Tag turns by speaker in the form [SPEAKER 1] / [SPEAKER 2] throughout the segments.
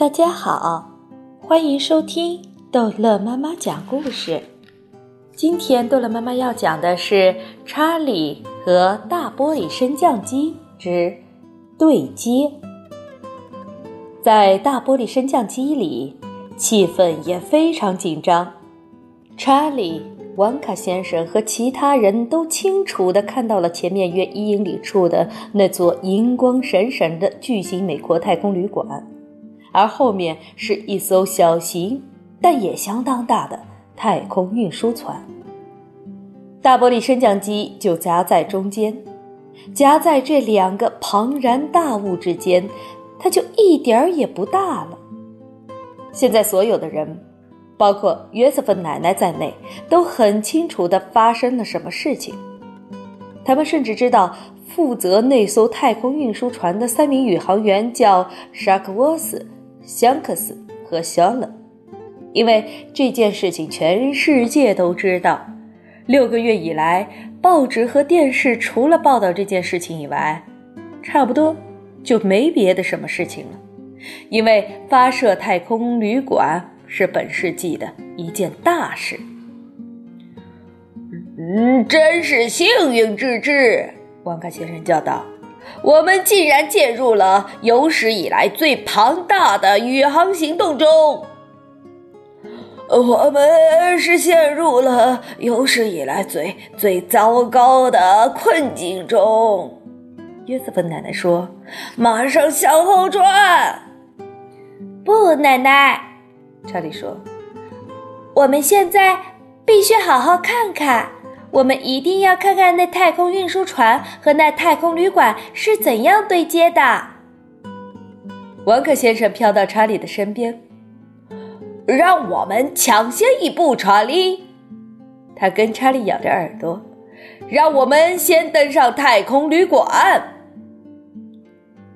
[SPEAKER 1] 大家好，欢迎收听逗乐妈妈讲故事。今天逗乐妈妈要讲的是《查理和大玻璃升降机之对接》。在大玻璃升降机里，气氛也非常紧张。查理、王卡先生和其他人都清楚地看到了前面约一英里处的那座银光闪闪的巨型美国太空旅馆。而后面是一艘小型但也相当大的太空运输船，大玻璃升降机就夹在中间，夹在这两个庞然大物之间，它就一点儿也不大了。现在所有的人，包括约瑟芬奶奶在内，都很清楚的发生了什么事情。他们甚至知道，负责那艘太空运输船的三名宇航员叫沙克沃斯。香克斯和肖勒，因为这件事情全世界都知道。六个月以来，报纸和电视除了报道这件事情以外，差不多就没别的什么事情了。因为发射太空旅馆是本世纪的一件大事。
[SPEAKER 2] 嗯，真是幸运之至，王卡先生叫道。我们竟然介入了有史以来最庞大的宇航行动中，我们是陷入了有史以来最最糟糕的困境中。约瑟芬奶奶说：“马上向后转。”
[SPEAKER 3] 不，奶奶，查理说：“我们现在必须好好看看。”我们一定要看看那太空运输船和那太空旅馆是怎样对接的。
[SPEAKER 1] 王克先生飘到查理的身边，
[SPEAKER 2] 让我们抢先一步，查理。
[SPEAKER 1] 他跟查理咬着耳朵，
[SPEAKER 2] 让我们先登上太空旅馆。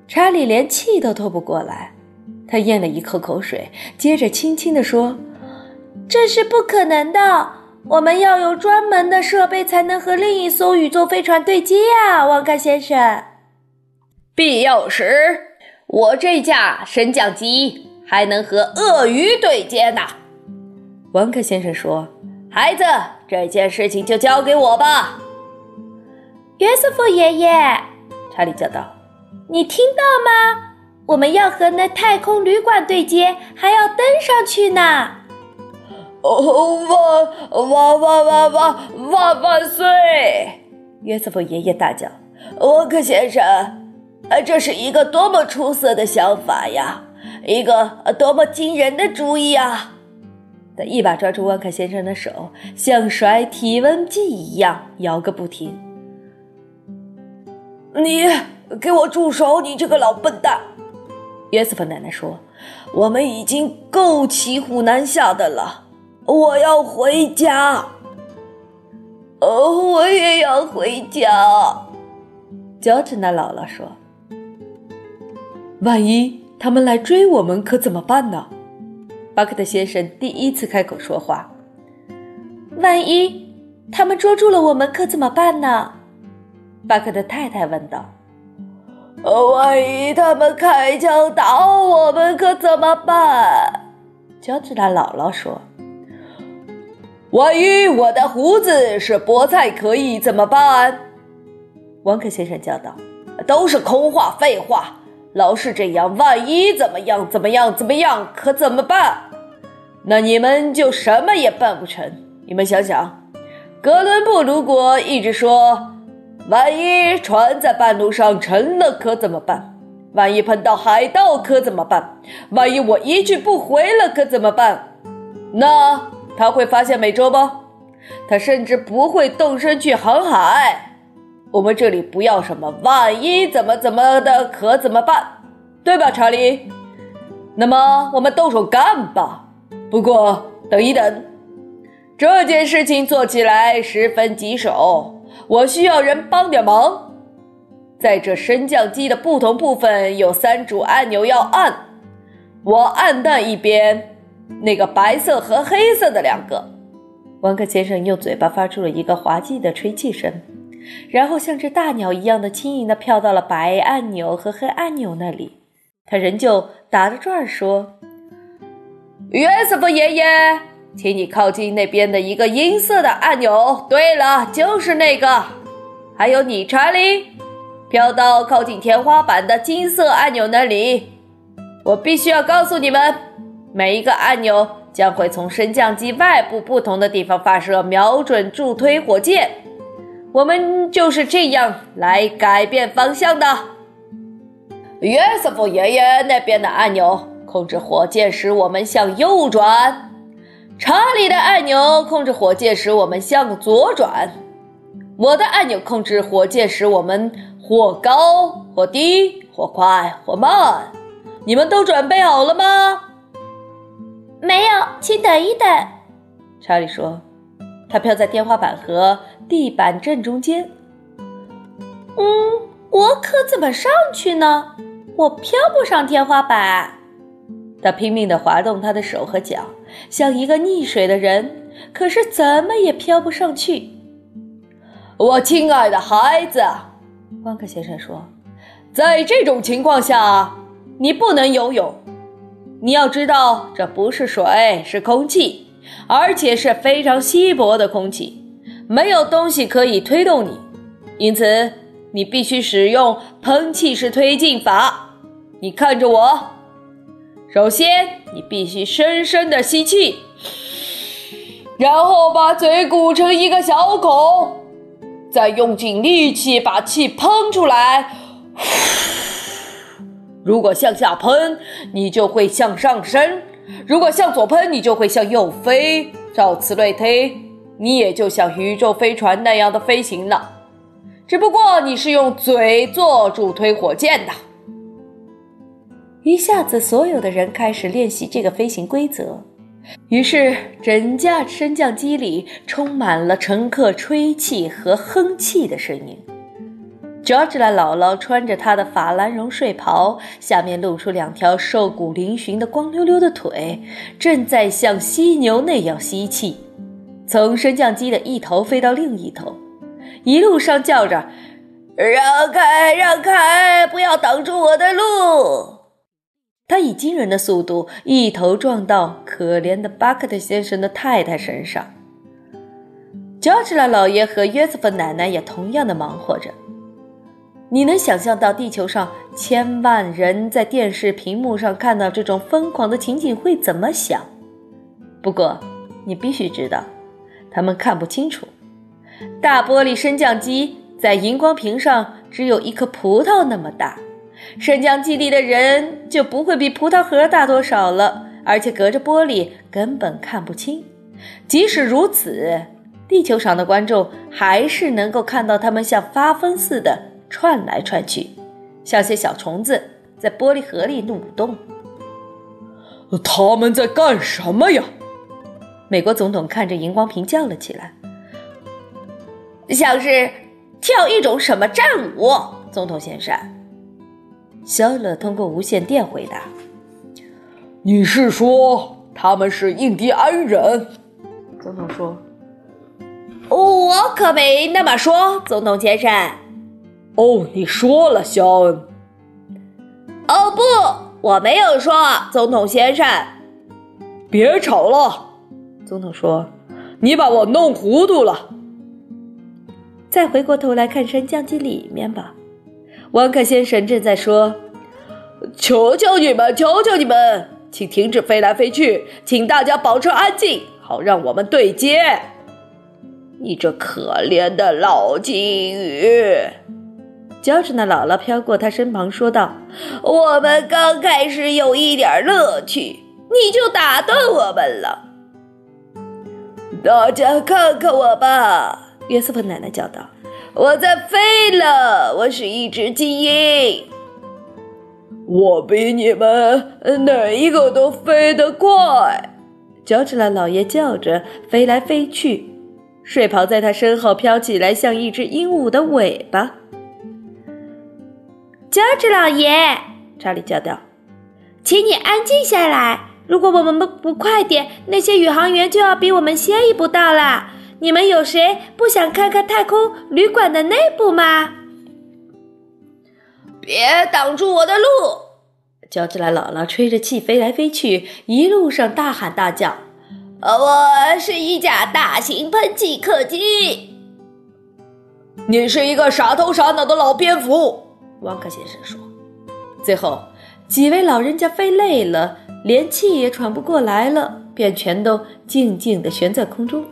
[SPEAKER 1] 查理连气都透不过来，他咽了一口口水，接着轻轻地说：“
[SPEAKER 3] 这是不可能的。”我们要有专门的设备才能和另一艘宇宙飞船对接呀，王卡先生。
[SPEAKER 2] 必要时，我这架升降机还能和鳄鱼对接呢。
[SPEAKER 1] 王克先生说：“
[SPEAKER 2] 孩子，这件事情就交给我吧。”
[SPEAKER 3] 约瑟夫爷爷，查理叫道：“你听到吗？我们要和那太空旅馆对接，还要登上去呢。”
[SPEAKER 2] 哦，万万万万万万万岁！
[SPEAKER 1] 约瑟夫爷爷大叫：“
[SPEAKER 2] 沃克先生，这是一个多么出色的想法呀！一个多么惊人的主意啊！”
[SPEAKER 1] 他一把抓住沃克先生的手，像甩体温计一样摇个不停。
[SPEAKER 2] “你给我住手！你这个老笨蛋！”
[SPEAKER 1] 约瑟夫奶奶说：“
[SPEAKER 2] 我们已经够骑虎难下的了。”我要回家。哦，我也要回家。
[SPEAKER 1] 乔治娜姥姥说：“万一他们来追我们，可怎么办呢？”巴克特先生第一次开口说话：“
[SPEAKER 3] 万一他们捉住了我们，可怎么办呢？”
[SPEAKER 1] 巴克特太太问道：“
[SPEAKER 2] 万一他们开枪打我们，可怎么办？”
[SPEAKER 1] 乔治娜姥姥说。
[SPEAKER 2] 万一我的胡子是菠菜，可以怎么办？
[SPEAKER 1] 王克先生叫道：“
[SPEAKER 2] 都是空话，废话，老是这样。万一怎么样？怎么样？怎么样？可怎么办？那你们就什么也办不成。你们想想，哥伦布如果一直说，万一船在半路上沉了，可怎么办？万一碰到海盗，可怎么办？万一我一去不回了，可怎么办？那……他会发现美洲吗？他甚至不会动身去航海。我们这里不要什么万一怎么怎么的，可怎么办？对吧，查理？那么我们动手干吧。不过等一等，这件事情做起来十分棘手，我需要人帮点忙。在这升降机的不同部分有三组按钮要按，我按那一边。那个白色和黑色的两个，
[SPEAKER 1] 王克先生用嘴巴发出了一个滑稽的吹气声，然后像只大鸟一样的轻盈的飘到了白按钮和黑按钮那里。他仍旧打着转说：“
[SPEAKER 2] 约瑟夫爷爷，请你靠近那边的一个银色的按钮。对了，就是那个。还有你，查理，飘到靠近天花板的金色按钮那里。我必须要告诉你们，每一个按钮将会从升降机外部不同的地方发射瞄准助推火箭。我们就是这样来改变方向的。”约瑟夫爷爷那边的按钮控制火箭使我们向右转，查理的按钮控制火箭使我们向左转，我的按钮控制火箭使我们或高或低或快或慢。你们都准备好了吗？
[SPEAKER 3] 没有，请等一等。
[SPEAKER 1] 查理说：“他飘在天花板和地板正中间。
[SPEAKER 3] 嗯，我可怎么上去呢？”我飘不上天花板，
[SPEAKER 1] 他拼命地滑动他的手和脚，像一个溺水的人，可是怎么也飘不上去。
[SPEAKER 2] 我亲爱的孩子，
[SPEAKER 1] 汪克先生说，
[SPEAKER 2] 在这种情况下，你不能游泳。你要知道，这不是水，是空气，而且是非常稀薄的空气，没有东西可以推动你，因此你必须使用喷气式推进法。你看着我，首先你必须深深的吸气，然后把嘴鼓成一个小孔，再用尽力气把气喷出来。如果向下喷，你就会向上升；如果向左喷，你就会向右飞。照此类推，你也就像宇宙飞船那样的飞行了。只不过你是用嘴做助推火箭的。
[SPEAKER 1] 一下子，所有的人开始练习这个飞行规则。于是，整架升降机里充满了乘客吹气和哼气的声音。George 拉姥姥穿着她的法兰绒睡袍，下面露出两条瘦骨嶙峋的光溜溜的腿，正在像犀牛那样吸气，从升降机的一头飞到另一头，一路上叫着：“
[SPEAKER 2] 让开，让开，不要挡住我的路。”
[SPEAKER 1] 他以惊人的速度一头撞到可怜的巴克特先生的太太身上。乔治拉老爷和约瑟夫奶奶也同样的忙活着。你能想象到地球上千万人在电视屏幕上看到这种疯狂的情景会怎么想？不过，你必须知道，他们看不清楚。大玻璃升降机在荧光屏上只有一颗葡萄那么大。升降机里的人就不会比葡萄核大多少了，而且隔着玻璃根本看不清。即使如此，地球上的观众还是能够看到他们像发疯似的窜来窜去，像些小虫子在玻璃盒里蠕动。
[SPEAKER 2] 他们在干什么呀？
[SPEAKER 1] 美国总统看着荧光屏叫了起来：“
[SPEAKER 3] 像是跳一种什么战舞，总统先生。”
[SPEAKER 1] 肖勒通过无线电回答：“
[SPEAKER 2] 你是说他们是印第安人？”
[SPEAKER 1] 总统说：“
[SPEAKER 3] 我可没那么说，总统先生。”“
[SPEAKER 2] 哦，你说了，肖恩。”“
[SPEAKER 3] 哦，不，我没有说，总统先生。”“
[SPEAKER 2] 别吵了。”
[SPEAKER 1] 总统说：“
[SPEAKER 2] 你把我弄糊涂了。”
[SPEAKER 1] 再回过头来看升降机里面吧。汪克先生正在说：“
[SPEAKER 2] 求求你们，求求你们，请停止飞来飞去，请大家保持安静，好让我们对接。”你这可怜的老金鱼，
[SPEAKER 1] 乔治的姥姥飘过他身旁说道：“
[SPEAKER 3] 我们刚开始有一点乐趣，你就打断我们了。”
[SPEAKER 2] 大家看看我吧，
[SPEAKER 1] 约瑟夫奶奶叫道。
[SPEAKER 3] 我在飞了，我是一只精英。
[SPEAKER 2] 我比你们哪一个都飞得快。
[SPEAKER 1] 乔治拉老爷叫着飞来飞去，睡袍在他身后飘起来，像一只鹦鹉的尾巴。
[SPEAKER 3] 乔治老爷，
[SPEAKER 1] 查理叫道：“
[SPEAKER 3] 请你安静下来。如果我们不不快点，那些宇航员就要比我们先一步到了。”你们有谁不想看看太空旅馆的内部吗？别挡住我的路！
[SPEAKER 1] 乔治拉姥姥吹着气飞来飞去，一路上大喊大叫：“
[SPEAKER 3] 我是一架大型喷气客机。”
[SPEAKER 2] 你是一个傻头傻脑的老蝙蝠，汪克先生说。
[SPEAKER 1] 最后，几位老人家飞累了，连气也喘不过来了，便全都静静地悬在空中。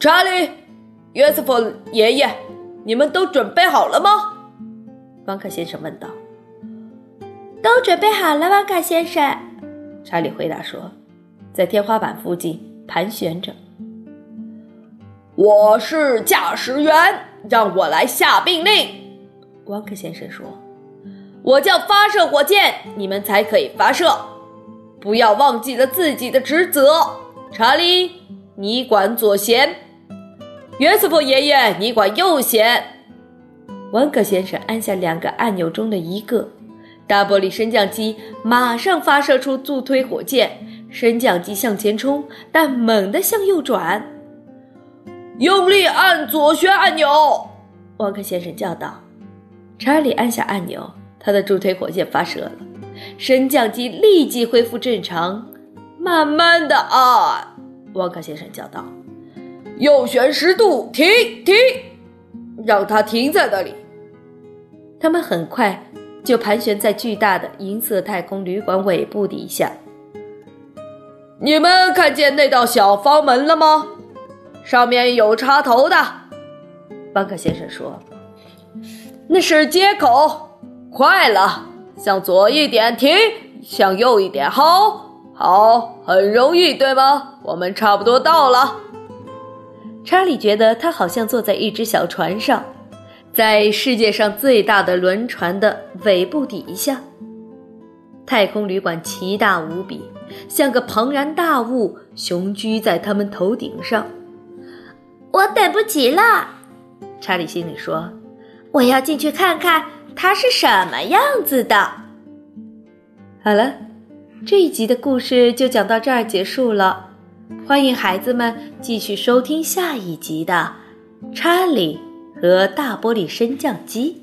[SPEAKER 2] 查理、约瑟夫爷爷，你们都准备好了吗？
[SPEAKER 1] 汪克先生问道。
[SPEAKER 3] 都准备好了，汪克先生。
[SPEAKER 1] 查理回答说，在天花板附近盘旋着。
[SPEAKER 2] 我是驾驶员，让我来下命令。
[SPEAKER 1] 汪克先生说：“
[SPEAKER 2] 我叫发射火箭，你们才可以发射。不要忘记了自己的职责。”查理，你管左舷；约瑟夫爷爷，你管右舷。
[SPEAKER 1] 汪克先生按下两个按钮中的一个，大玻璃升降机马上发射出助推火箭，升降机向前冲，但猛地向右转。
[SPEAKER 2] 用力按左旋按钮，
[SPEAKER 1] 沃克先生叫道。查理按下按钮，他的助推火箭发射了，升降机立即恢复正常。
[SPEAKER 2] 慢慢的啊，
[SPEAKER 1] 沃克先生叫道。
[SPEAKER 2] 右旋十度，停停，让它停在那里。
[SPEAKER 1] 他们很快就盘旋在巨大的银色太空旅馆尾部底下。
[SPEAKER 2] 你们看见那道小方门了吗？上面有插头的，
[SPEAKER 1] 邦克先生说：“
[SPEAKER 2] 那是接口。快了，向左一点停，向右一点好，好，很容易，对吗？我们差不多到了。”
[SPEAKER 1] 查理觉得他好像坐在一只小船上，在世界上最大的轮船的尾部底下。太空旅馆奇大无比，像个庞然大物雄居在他们头顶上。
[SPEAKER 3] 我等不及了，
[SPEAKER 1] 查理心里说：“
[SPEAKER 3] 我要进去看看它是什么样子的。”
[SPEAKER 1] 好了，这一集的故事就讲到这儿结束了。欢迎孩子们继续收听下一集的《查理和大玻璃升降机》。